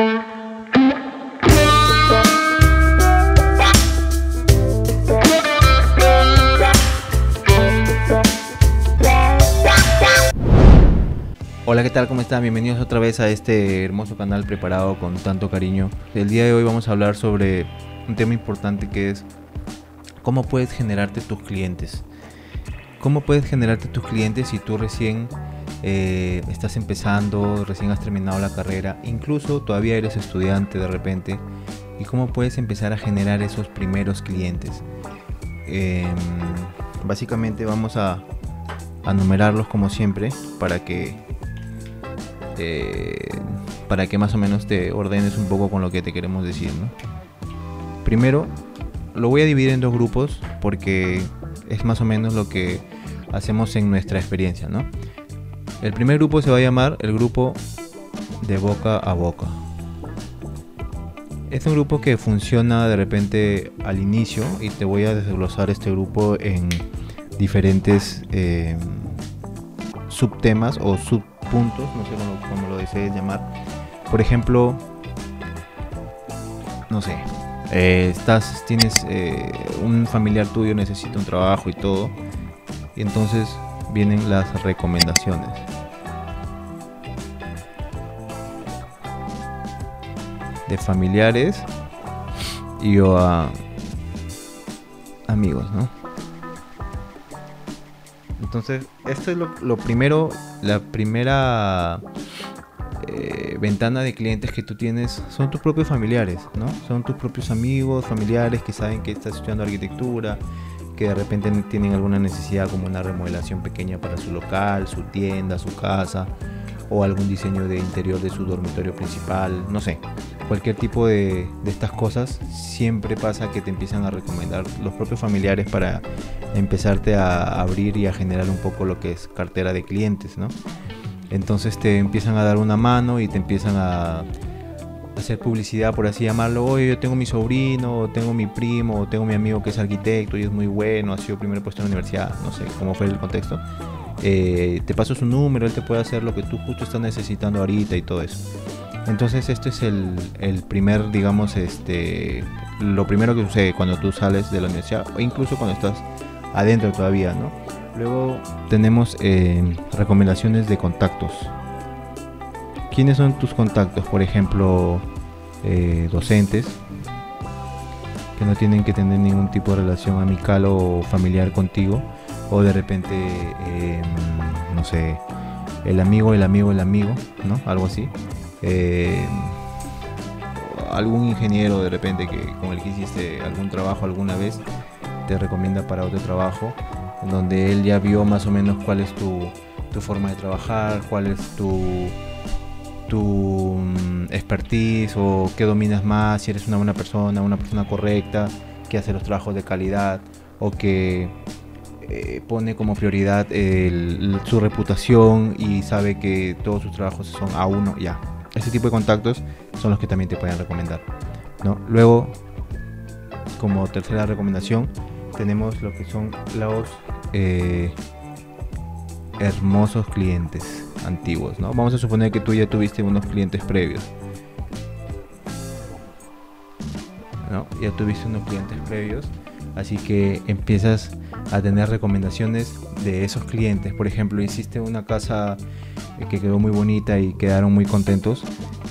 Hola, ¿qué tal? ¿Cómo están? Bienvenidos otra vez a este hermoso canal preparado con tanto cariño. El día de hoy vamos a hablar sobre un tema importante que es cómo puedes generarte tus clientes. ¿Cómo puedes generarte tus clientes si tú recién eh, estás empezando, recién has terminado la carrera, incluso todavía eres estudiante de repente? ¿Y cómo puedes empezar a generar esos primeros clientes? Em, básicamente vamos a, a numerarlos como siempre para que eh, para que más o menos te ordenes un poco con lo que te queremos decir. Primero, lo voy a dividir en dos grupos porque es más o menos lo que hacemos en nuestra experiencia. ¿no? El primer grupo se va a llamar el grupo de boca a boca. Es un grupo que funciona de repente al inicio y te voy a desglosar este grupo en diferentes eh, subtemas o sub puntos, no sé cómo, lo desees llamar. Por ejemplo, no sé, eh, estás, tienes eh, un familiar tuyo necesita un trabajo y todo, y entonces vienen las recomendaciones. De familiares y o amigos, ¿no? Entonces, esto es lo, primero, la primera eh, ventana de clientes que tú tienes son tus propios familiares, ¿no? Son tus propios amigos, familiares que saben que estás estudiando arquitectura, que de repente tienen alguna necesidad como una remodelación pequeña para su local, su tienda, su casa, o algún diseño de interior de su dormitorio principal, no sé. Cualquier tipo de, de estas cosas siempre pasa que te empiezan a recomendar los propios familiares para empezarte a abrir y a generar un poco lo que es cartera de clientes, ¿no? Entonces te empiezan a dar una mano y te empiezan a hacer publicidad, por así llamarlo. Oye, yo tengo mi sobrino, tengo mi primo, tengo mi amigo que es arquitecto y es muy bueno, ha sido primer puesto en la universidad, no sé cómo fue el contexto. Eh, te paso su número, él te puede hacer lo que tú justo estás necesitando ahorita y todo eso. Entonces esto es el, primer, digamos, este, lo primero que sucede cuando tú sales de la universidad o incluso cuando estás adentro todavía, ¿no? Luego tenemos eh, recomendaciones de contactos. ¿Quiénes son tus contactos? Por ejemplo, eh, docentes que no tienen que tener ningún tipo de relación amical o familiar contigo. O de repente, em, no sé, el amigo, el amigo, el amigo, ¿no? Algo así. Em, algún ingeniero de repente que con el que hiciste algún trabajo alguna vez te recomienda para otro trabajo, donde él ya vio más o menos cuál es tu, forma de trabajar, cuál es tu, tu mm, expertise o qué dominas más, si eres una buena persona, una persona correcta, que hace los trabajos de calidad o que eh, pone como prioridad su reputación y sabe que todos sus trabajos son a uno, ya. Ese tipo de contactos son los que también te pueden recomendar. ¿no? Luego, como tercera recomendación, tenemos lo que son los eh, hermosos clientes antiguos, ¿no? Vamos a suponer que tú ya tuviste unos clientes previos. ¿no? Ya tuviste unos clientes previos, así que empiezas a tener recomendaciones de esos clientes. Por ejemplo, hiciste una casa que quedó muy bonita y quedaron muy contentos.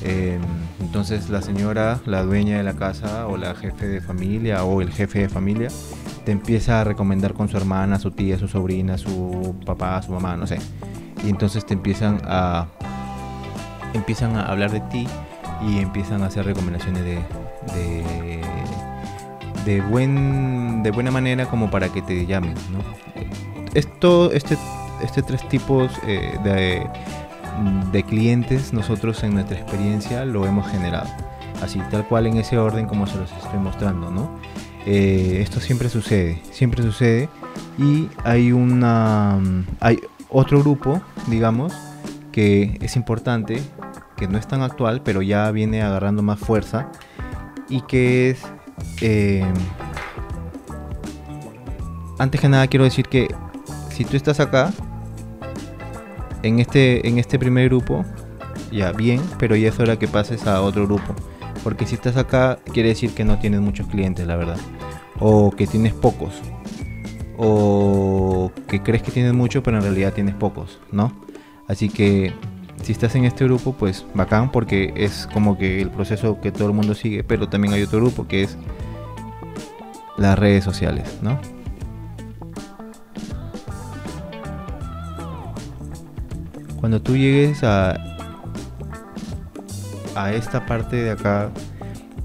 Em, entonces la señora, la dueña de la casa o la jefe de familia o el jefe de familia te empieza a recomendar con su hermana, su tía, su sobrina, su papá, su mamá, no sé. Y entonces te empiezan a empiezan a hablar de ti y empiezan a hacer recomendaciones de, de, buen de buena manera como para que te llamen, ¿no? Esto este este tres tipos eh, de, de clientes nosotros en nuestra experiencia lo hemos generado así tal cual en ese orden como se los estoy mostrando, ¿no? Eh, esto siempre sucede, siempre sucede. Y hay una. Hay otro grupo, digamos, que es importante, que no es tan actual, pero ya viene agarrando más fuerza. Y que es. Eh, antes que nada quiero decir que si tú estás acá, en este, en este primer grupo, ya bien, pero ya es hora que pases a otro grupo. Porque si estás acá, quiere decir que no tienes muchos clientes, la verdad. O que tienes pocos. O que crees que tienes mucho, pero en realidad tienes pocos, ¿no? Así que si estás en este grupo, pues bacán, porque es como que el proceso que todo el mundo sigue, pero también hay otro grupo que es las redes sociales, ¿no? Cuando tú llegues a, a esta parte de acá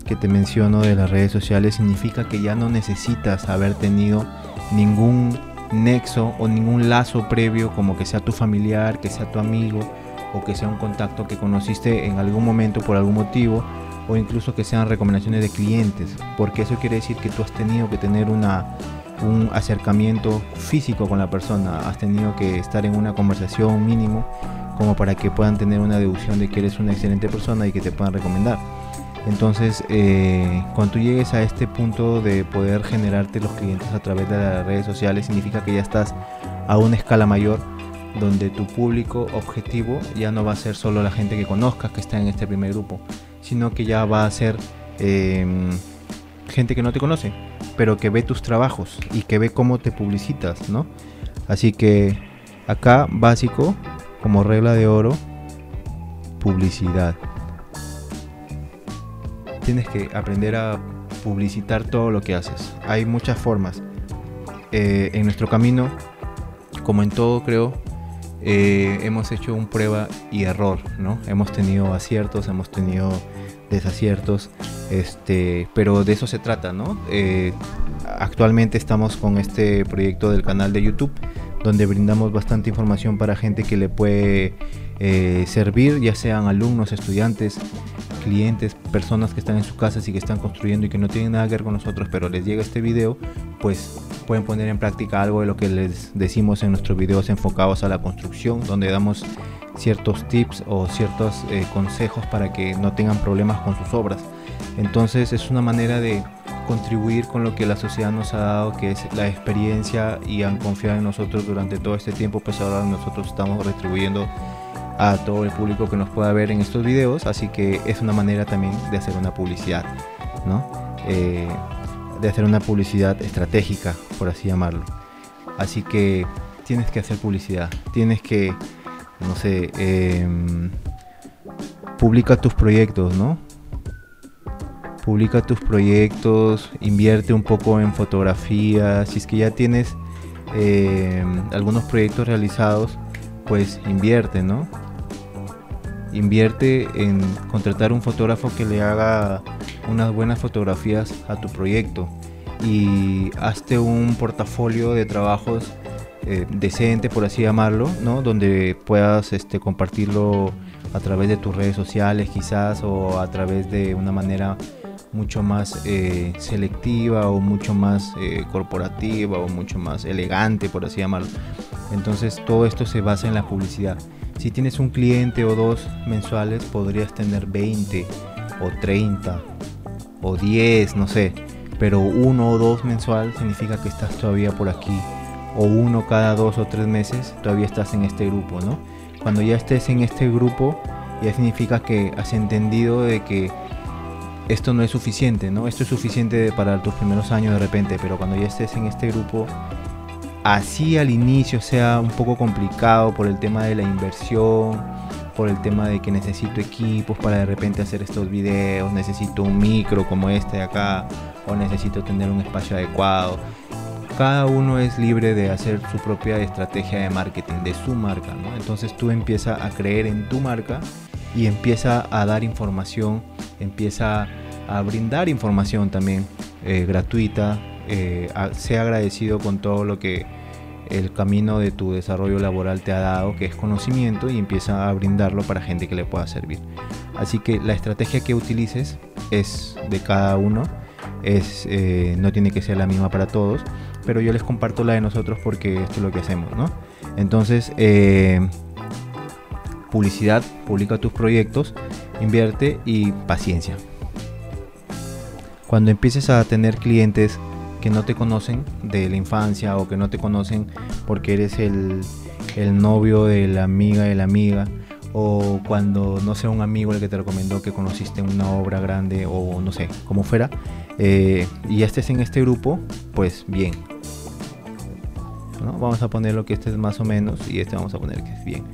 que te menciono de las redes sociales, significa que ya no necesitas haber tenido ningún nexo o ningún lazo previo como que sea tu familiar, que sea tu amigo o que sea un contacto que conociste en algún momento por algún motivo o incluso que sean recomendaciones de clientes, porque eso quiere decir que tú has tenido que tener una, un acercamiento físico con la persona, has tenido que estar en una conversación mínimo como para que puedan tener una deducción de que eres una excelente persona y que te puedan recomendar. Entonces, eh, cuando tú llegues a este punto de poder generarte los clientes a través de las redes sociales, significa que ya estás a una escala mayor donde tu público objetivo ya no va a ser solo la gente que conozcas que está en este primer grupo, sino que ya va a ser em, gente que no te conoce, pero que ve tus trabajos y que ve cómo te publicitas, ¿no? Así que acá básico, como regla de oro, publicidad. Tienes que aprender a publicitar todo lo que haces. Hay muchas formas. Eh, en nuestro camino, como en todo creo, eh, hemos hecho un prueba y error, ¿no? Hemos tenido aciertos, hemos tenido desaciertos, este, pero de eso se trata, ¿no? Eh, actualmente estamos con este proyecto del canal de YouTube, donde brindamos bastante información para gente que le puede eh, servir, ya sean alumnos, estudiantes, clientes, personas que están en sus casas y que están construyendo y que no tienen nada que ver con nosotros, pero les llega este video, pues pueden poner en práctica algo de lo que les decimos en nuestros videos enfocados a la construcción, donde damos ciertos tips o ciertos eh, consejos para que no tengan problemas con sus obras. Entonces es una manera de contribuir con lo que la sociedad nos ha dado, que es la experiencia y han confiado en nosotros durante todo este tiempo, pues ahora nosotros estamos retribuyendo a todo el público que nos pueda ver en estos videos, así que es una manera también de hacer una publicidad, ¿no? Eh, de hacer una publicidad estratégica, por así llamarlo. Así que tienes que hacer publicidad, tienes que no sé, em, publica tus proyectos, ¿no? Publica tus proyectos, invierte un poco en fotografía, si es que ya tienes em, algunos proyectos realizados, pues invierte, ¿no? Invierte en contratar un fotógrafo que le haga unas buenas fotografías a tu proyecto y hazte un portafolio de trabajos eh, decente, por así llamarlo, ¿no? Donde puedas este, compartirlo a través de tus redes sociales quizás o a través de una manera mucho más eh, selectiva o mucho más eh, corporativa o mucho más elegante, por así llamarlo. Entonces todo esto se basa en la publicidad. Si tienes un cliente o dos mensuales, podrías tener 20 o 30 o 10, no sé. Pero uno o dos mensual significa que estás todavía por aquí o uno cada dos o tres meses, todavía estás en este grupo, ¿no? Cuando ya estés en este grupo, ya significa que has entendido de que esto no es suficiente, ¿no? Esto es suficiente para tus primeros años de repente, pero cuando ya estés en este grupo, así al inicio sea un poco complicado por el tema de la inversión, por el tema de que necesito equipos para de repente hacer estos videos, necesito un micro como este de acá, o necesito tener un espacio adecuado cada uno es libre de hacer su propia estrategia de marketing de su marca, ¿no? Entonces tú empiezas a creer en tu marca y empieza a dar información, empieza a brindar información también eh, gratuita, eh, sea agradecido con todo lo que el camino de tu desarrollo laboral te ha dado, que es conocimiento, y empieza a brindarlo para gente que le pueda servir. Así que la estrategia que utilices es de cada uno, es, eh, no tiene que ser la misma para todos pero yo les comparto la de nosotros porque esto es lo que hacemos, ¿no? Entonces, eh, publicidad, publica tus proyectos, invierte y paciencia. Cuando empieces a tener clientes que no te conocen de la infancia o que no te conocen porque eres el, el novio de la amiga de la amiga o cuando no sea un amigo el que te recomendó que conociste una obra grande o no sé, como fuera, eh, y estés en este grupo, pues bien. ¿no? Vamos a poner lo que este es más o menos y este vamos a poner que es bien.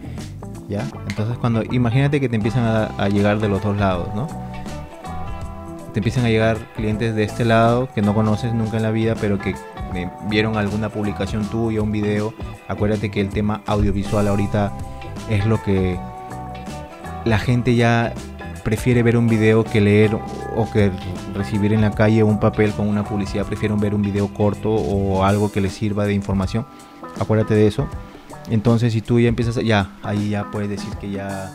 ¿Ya? Entonces cuando, imagínate que te empiezan a, a llegar de los dos lados, ¿no? Te empiezan a llegar clientes de este lado que no conoces nunca en la vida, pero que vieron alguna publicación tuya, un video. Acuérdate que el tema audiovisual ahorita es lo que la gente ya prefiere ver un video que leer o que recibir en la calle un papel con una publicidad, prefieren ver un video corto o algo que les sirva de información. Acuérdate de eso. Entonces, si tú ya empiezas, ya, ahí ya puedes decir que ya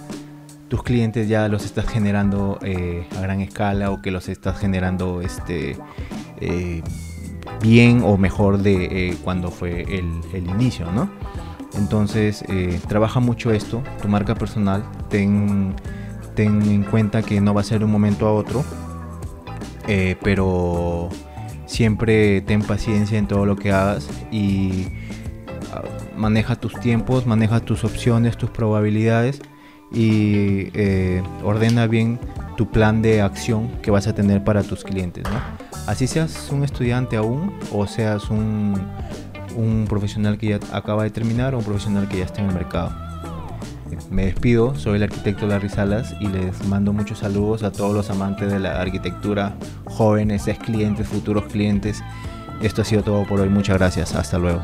tus clientes ya los estás generando eh, a gran escala o que los estás generando este eh, bien o mejor de eh, cuando fue el, el inicio, ¿no? Entonces, trabaja mucho esto, tu marca personal, ten, ten, en cuenta que no va a ser de un momento a otro, pero siempre ten paciencia en todo lo que hagas y uh, maneja tus tiempos, maneja tus opciones, tus probabilidades y eh, ordena bien tu plan de acción que vas a tener para tus clientes. ¿no? Así seas un estudiante aún o seas un un profesional que ya acaba de terminar o un profesional que ya está en el mercado. Me despido, soy el arquitecto Larry Salas y les mando muchos saludos a todos los amantes de la arquitectura, jóvenes, ex clientes, futuros clientes. Esto ha sido todo por hoy, muchas gracias, hasta luego.